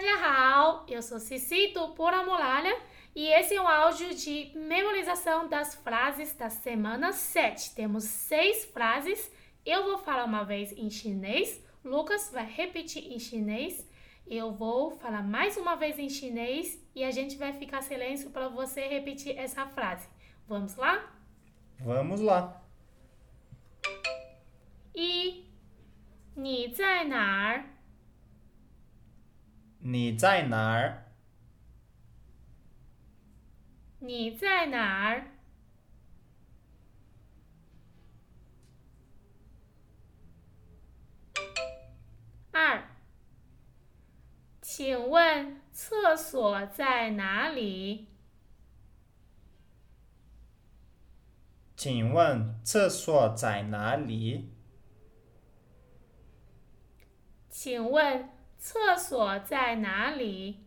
大家好, eu sou Cici do Pura Muralha e esse é um áudio de memorização das frases da semana 7. Temos seis frases. Eu vou falar uma vez em chinês, Lucas vai repetir em chinês, eu vou falar mais uma vez em chinês e a gente vai ficar silêncio para você repetir essa frase. Vamos lá? Vamos lá. 一，你在哪儿？ 你在哪儿？你在哪儿？二，请问厕所在哪里？请问厕所在哪里？请问厕所在哪里？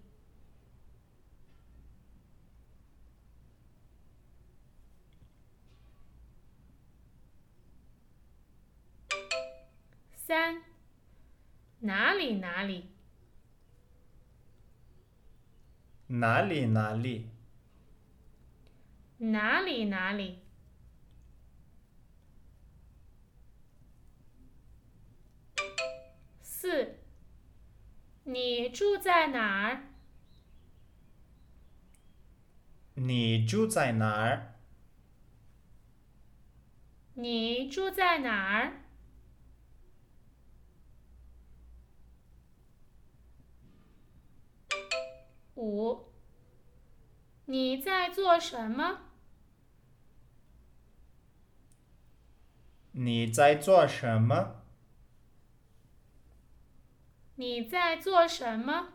三，哪里哪里？哪里哪里？哪里哪里？你住在哪儿？你住在哪儿？你住在哪儿？五，你在做什么？你在做什么？你在做什么？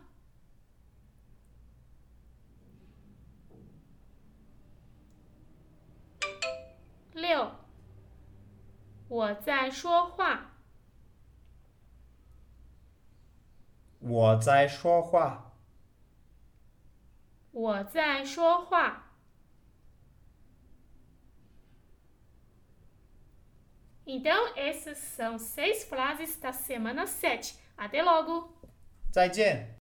六，我在说话。我在说话。我在说话。Então, essas são seis frases da semana 7. Até logo! 再见。